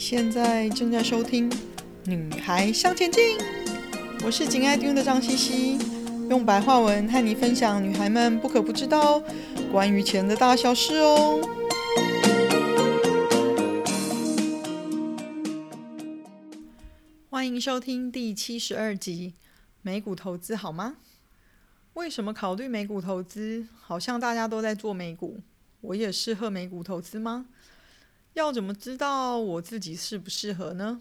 现在正在收听《女孩向前进》，我是紧爱听的张茜茜，用白话文和你分享女孩们不可不知道关于钱的大小事哦。欢迎收听第七十二集，美股投资好吗？为什么考虑美股投资？好像大家都在做美股，我也适合美股投资吗？要怎么知道我自己适不适合呢？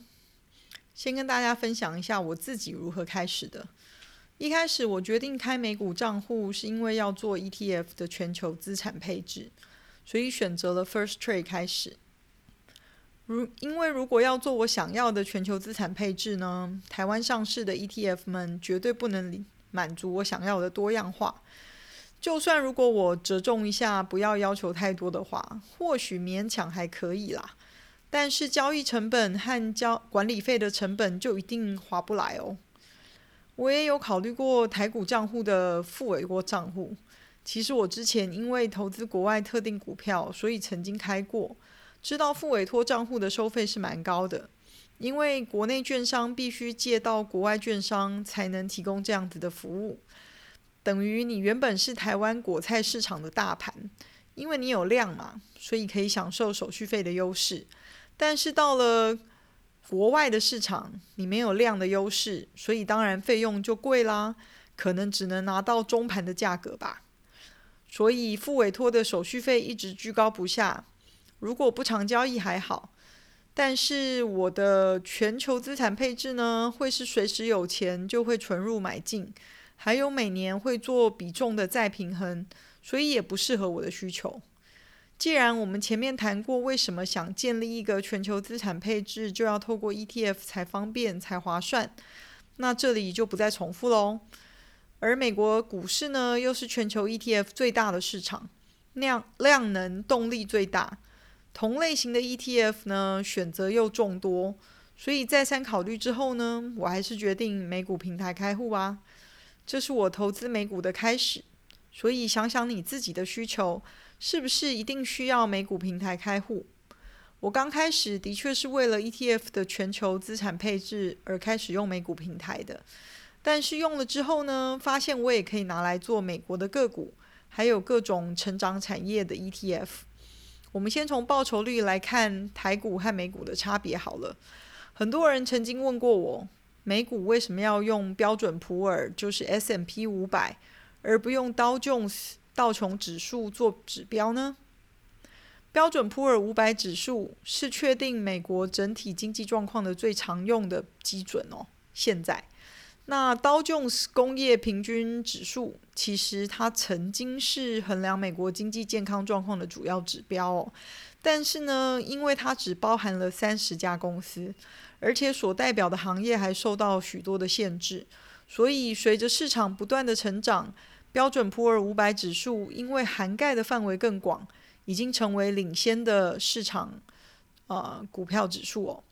先跟大家分享一下我自己如何开始的。一开始我决定开美股账户，是因为要做 ETF 的全球资产配置，所以选择了 First Trade 开始。如因为如果要做我想要的全球资产配置呢，台湾上市的 ETF 们绝对不能满足我想要的多样化。就算如果我折中一下，不要要求太多的话，或许勉强还可以啦。但是交易成本和交管理费的成本就一定划不来哦。我也有考虑过台股账户的复委托账户。其实我之前因为投资国外特定股票，所以曾经开过，知道复委托账户的收费是蛮高的，因为国内券商必须借到国外券商才能提供这样子的服务。等于你原本是台湾果菜市场的大盘，因为你有量嘛，所以可以享受手续费的优势。但是到了国外的市场，你没有量的优势，所以当然费用就贵啦，可能只能拿到中盘的价格吧。所以付委托的手续费一直居高不下。如果不常交易还好，但是我的全球资产配置呢，会是随时有钱就会存入买进。还有每年会做比重的再平衡，所以也不适合我的需求。既然我们前面谈过，为什么想建立一个全球资产配置，就要透过 ETF 才方便才划算，那这里就不再重复喽。而美国股市呢，又是全球 ETF 最大的市场，量量能动力最大，同类型的 ETF 呢，选择又众多，所以再三考虑之后呢，我还是决定美股平台开户啊。这是我投资美股的开始，所以想想你自己的需求，是不是一定需要美股平台开户？我刚开始的确是为了 ETF 的全球资产配置而开始用美股平台的，但是用了之后呢，发现我也可以拿来做美国的个股，还有各种成长产业的 ETF。我们先从报酬率来看台股和美股的差别好了。很多人曾经问过我。美股为什么要用标准普尔，就是 S&P 五百，而不用道琼斯道琼指数做指标呢？标准普尔五百指数是确定美国整体经济状况的最常用的基准哦。现在，那道琼斯工业平均指数其实它曾经是衡量美国经济健康状况的主要指标哦，但是呢，因为它只包含了三十家公司。而且所代表的行业还受到许多的限制，所以随着市场不断的成长，标准普尔五百指数因为涵盖的范围更广，已经成为领先的市场呃股票指数哦。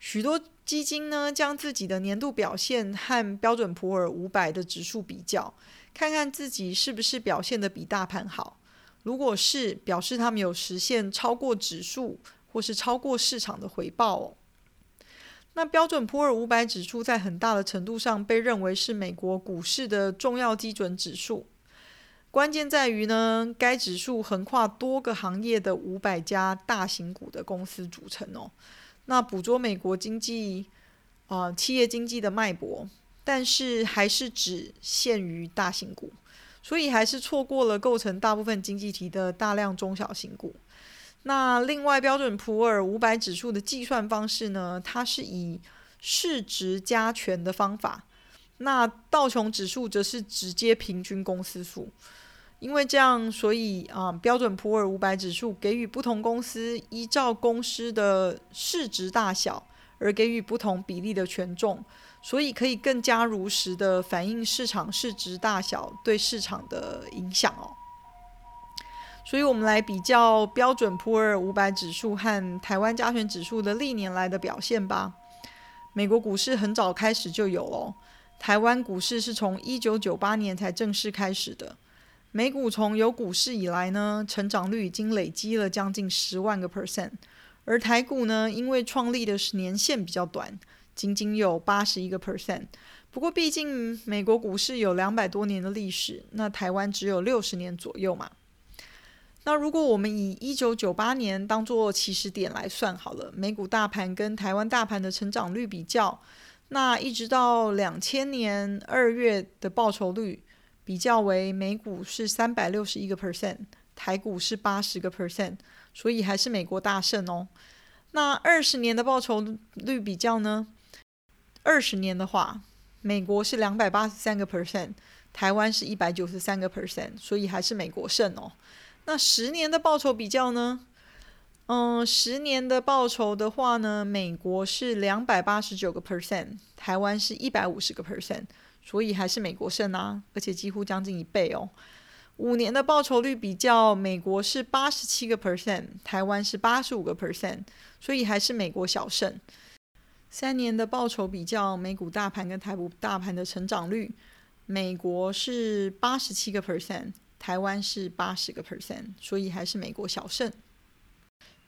许多基金呢，将自己的年度表现和标准普尔五百的指数比较，看看自己是不是表现得比大盘好。如果是，表示他们有实现超过指数或是超过市场的回报哦。那标准普尔五百指数在很大的程度上被认为是美国股市的重要基准指数。关键在于呢，该指数横跨多个行业的五百家大型股的公司组成哦。那捕捉美国经济啊、呃、企业经济的脉搏，但是还是只限于大型股，所以还是错过了构成大部分经济体的大量中小型股。那另外，标准普尔五百指数的计算方式呢，它是以市值加权的方法。那道琼指数则是直接平均公司数，因为这样，所以啊、标准普尔五百指数给予不同公司依照公司的市值大小而给予不同比例的权重，所以可以更加如实的反映市场市值大小对市场的影响哦。所以，我们来比较标准普尔五百指数和台湾加权指数的历年来的表现吧。美国股市很早开始就有了，台湾股市是从一九九八年才正式开始的。美股从有股市以来呢，成长率已经累积了将近十万个 percent，而台股呢，因为创立的是年限比较短，仅仅有八十一个 percent。不过毕竟美国股市有两百多年的历史，那台湾只有六十年左右嘛。那如果我们以一九九八年当做起始点来算好了，美股大盘跟台湾大盘的成长率比较，那一直到两千年二月的报酬率比较为美股是三百六十一个 percent，台股是八十个 percent，所以还是美国大胜哦。那二十年的报酬率比较呢？二十年的话，美国是两百八十三个 percent，台湾是一百九十三个 percent，所以还是美国胜哦。那十年的报酬比较呢？嗯，十年的报酬的话呢，美国是两百八十九个 percent，台湾是一百五十个 percent，所以还是美国胜啊，而且几乎将近一倍哦。五年的报酬率比较，美国是八十七个 percent，台湾是八十五个 percent，所以还是美国小胜。三年的报酬比较，美股大盘跟台股大盘的成长率，美国是八十七个 percent。台湾是八十个 percent，所以还是美国小胜。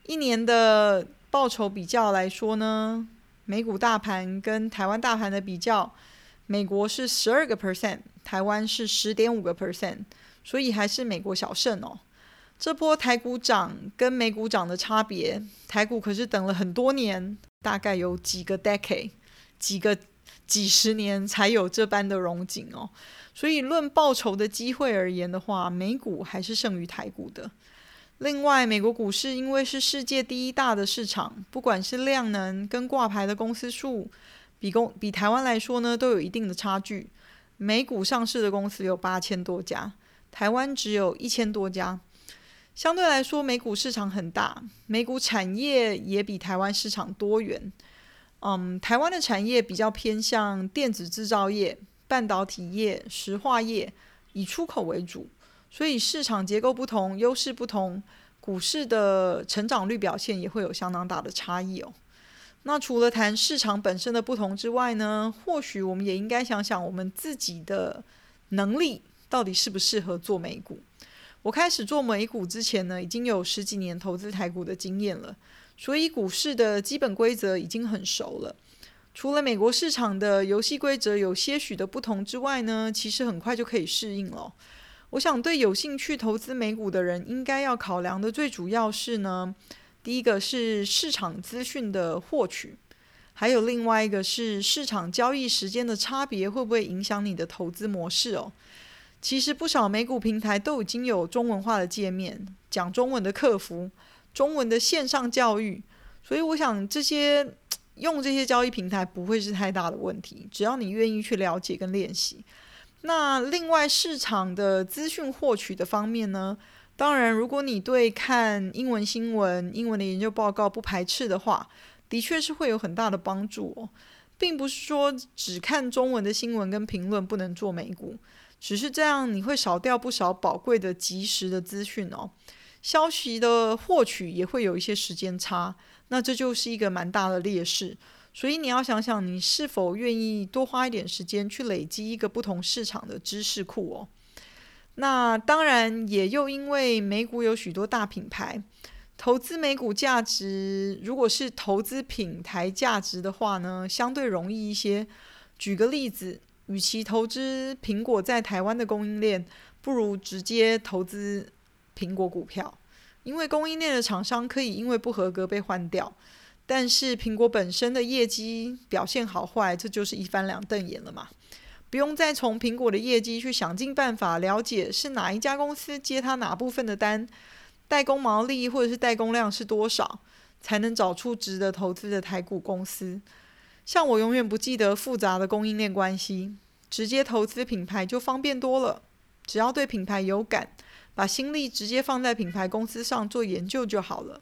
一年的报酬比较来说呢，美股大盘跟台湾大盘的比较，美国是十二个 percent，台湾是十点五个 percent，所以还是美国小胜哦。这波台股涨跟美股涨的差别，台股可是等了很多年，大概有几个 decade，几个几十年才有这般的荣景哦。所以，论报酬的机会而言的话，美股还是胜于台股的。另外，美国股市因为是世界第一大的市场，不管是量能跟挂牌的公司数，比公比台湾来说呢，都有一定的差距。美股上市的公司有八千多家，台湾只有一千多家。相对来说，美股市场很大，美股产业也比台湾市场多元。嗯，台湾的产业比较偏向电子制造业。半导体业、石化业以出口为主，所以市场结构不同，优势不同，股市的成长率表现也会有相当大的差异哦。那除了谈市场本身的不同之外呢，或许我们也应该想想我们自己的能力到底适不适合做美股。我开始做美股之前呢，已经有十几年投资台股的经验了，所以股市的基本规则已经很熟了。除了美国市场的游戏规则有些许的不同之外呢，其实很快就可以适应了。我想对有兴趣投资美股的人，应该要考量的最主要是呢，第一个是市场资讯的获取，还有另外一个是市场交易时间的差别会不会影响你的投资模式哦。其实不少美股平台都已经有中文化的界面，讲中文的客服，中文的线上教育，所以我想这些。用这些交易平台不会是太大的问题，只要你愿意去了解跟练习。那另外市场的资讯获取的方面呢？当然，如果你对看英文新闻、英文的研究报告不排斥的话，的确是会有很大的帮助哦。并不是说只看中文的新闻跟评论不能做美股，只是这样你会少掉不少宝贵的及时的资讯哦。消息的获取也会有一些时间差。那这就是一个蛮大的劣势，所以你要想想，你是否愿意多花一点时间去累积一个不同市场的知识库哦。那当然，也又因为美股有许多大品牌，投资美股价值，如果是投资品牌价值的话呢，相对容易一些。举个例子，与其投资苹果在台湾的供应链，不如直接投资苹果股票。因为供应链的厂商可以因为不合格被换掉，但是苹果本身的业绩表现好坏，这就是一翻两瞪眼了嘛。不用再从苹果的业绩去想尽办法了解是哪一家公司接他哪部分的单，代工毛利或者是代工量是多少，才能找出值得投资的台股公司。像我永远不记得复杂的供应链关系，直接投资品牌就方便多了，只要对品牌有感。把心力直接放在品牌公司上做研究就好了。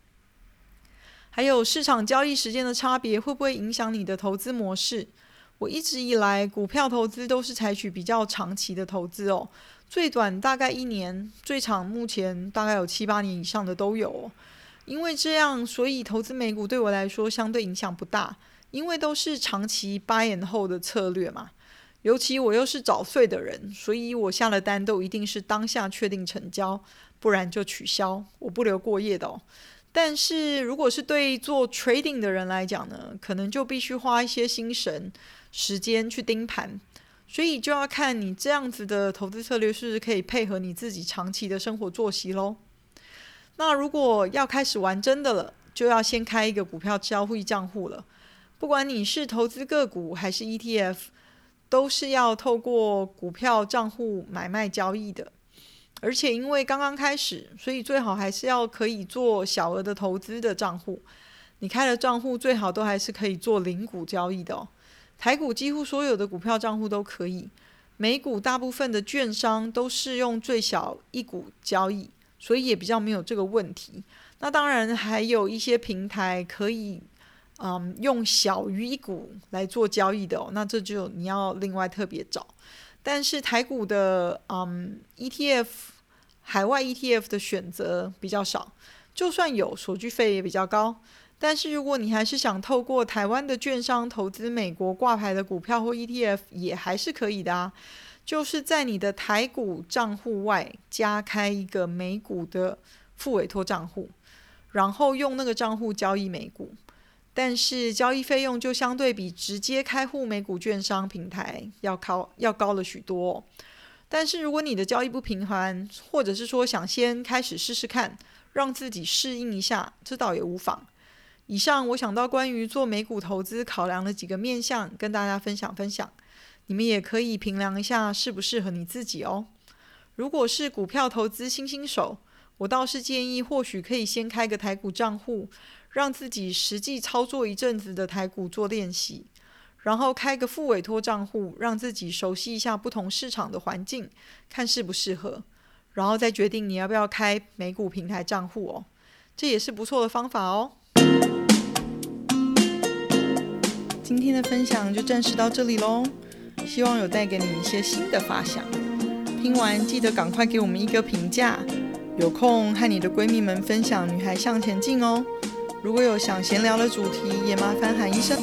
还有市场交易时间的差别会不会影响你的投资模式？我一直以来股票投资都是采取比较长期的投资哦，最短大概一年，最长目前大概有七八年以上的都有哦。因为这样，所以投资美股对我来说相对影响不大，因为都是长期 buy and hold 的策略嘛。尤其我又是早睡的人，所以我下了单都一定是当下确定成交，不然就取消，我不留过夜的哦。但是如果是对做 trading 的人来讲呢，可能就必须花一些心神、时间去盯盘，所以就要看你这样子的投资策略是不是可以配合你自己长期的生活作息喽。那如果要开始玩真的了，就要先开一个股票交易账户了。不管你是投资个股还是 ETF，都是要透过股票账户买卖交易的。而且因为刚刚开始，所以最好还是要可以做小额的投资的账户。你开的账户最好都还是可以做零股交易的哦。台股几乎所有的股票账户都可以，美股大部分的券商都是用最小一股交易，所以也比较没有这个问题。那当然还有一些平台可以，嗯，用小于一股来做交易的哦。那这就你要另外特别找。但是台股的嗯 ETF，海外 ETF 的选择比较少，就算有，手续费也比较高。但是如果你还是想透过台湾的券商投资美国挂牌的股票或 ETF，也还是可以的啊。就是在你的台股账户外加开一个美股的副委托账户，然后用那个账户交易美股。但是交易费用就相对比直接开户美股券商平台要高，要高了许多。但是如果你的交易不频繁，或者是说想先开始试试看，让自己适应一下，这倒也无妨。以上我想到关于做美股投资考量的几个面向，跟大家分享分享。你们也可以评量一下适不适合你自己哦。如果是股票投资新新手，我倒是建议或许可以先开个台股账户。让自己实际操作一阵子的台股做练习，然后开个复委托账户，让自己熟悉一下不同市场的环境，看适不适合，然后再决定你要不要开美股平台账户哦，这也是不错的方法哦。今天的分享就暂时到这里喽，希望有带给你一些新的发想。听完记得赶快给我们一个评价，有空和你的闺蜜们分享《女孩向前进》哦。如果有想闲聊的主题，也麻烦喊一声。